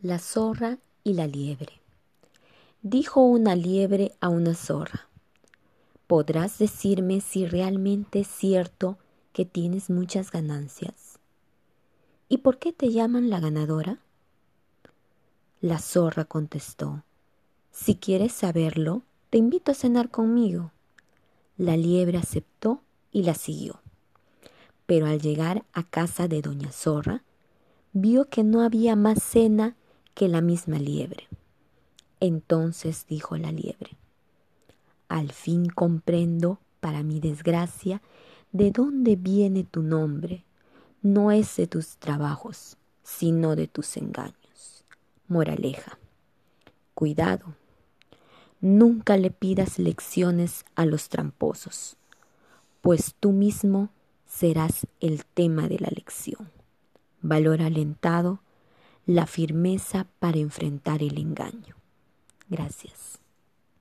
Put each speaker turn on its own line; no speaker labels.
La zorra y la liebre. Dijo una liebre a una zorra, ¿podrás decirme si realmente es cierto que tienes muchas ganancias? ¿Y por qué te llaman la ganadora? La zorra contestó, si quieres saberlo, te invito a cenar conmigo. La liebre aceptó y la siguió. Pero al llegar a casa de doña zorra, vio que no había más cena que la misma liebre. Entonces dijo la liebre, al fin comprendo, para mi desgracia, de dónde viene tu nombre. No es de tus trabajos, sino de tus engaños. Moraleja. Cuidado. Nunca le pidas lecciones a los tramposos, pues tú mismo serás el tema de la lección. Valor alentado la firmeza para enfrentar el engaño. Gracias.